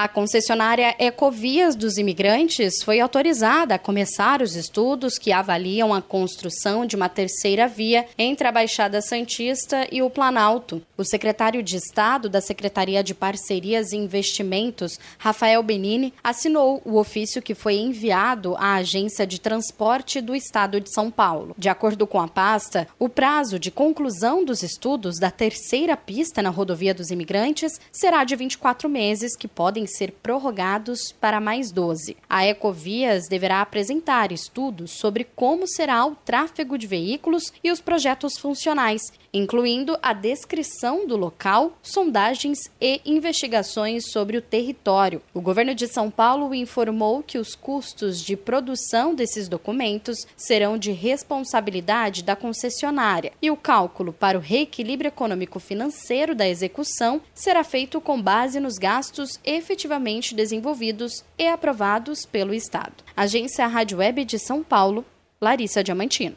A concessionária Ecovias dos Imigrantes foi autorizada a começar os estudos que avaliam a construção de uma terceira via entre a Baixada Santista e o Planalto. O secretário de Estado da Secretaria de Parcerias e Investimentos, Rafael Benini, assinou o ofício que foi enviado à Agência de Transporte do Estado de São Paulo. De acordo com a pasta, o prazo de conclusão dos estudos da terceira pista na rodovia dos imigrantes será de 24 meses, que podem ser prorrogados para mais 12. A Ecovias deverá apresentar estudos sobre como será o tráfego de veículos e os projetos funcionais, incluindo a descrição do local, sondagens e investigações sobre o território. O governo de São Paulo informou que os custos de produção desses documentos serão de responsabilidade da concessionária e o cálculo para o reequilíbrio econômico-financeiro da execução será feito com base nos gastos efetivos efetivamente desenvolvidos e aprovados pelo Estado. Agência Rádio Web de São Paulo, Larissa Diamantino.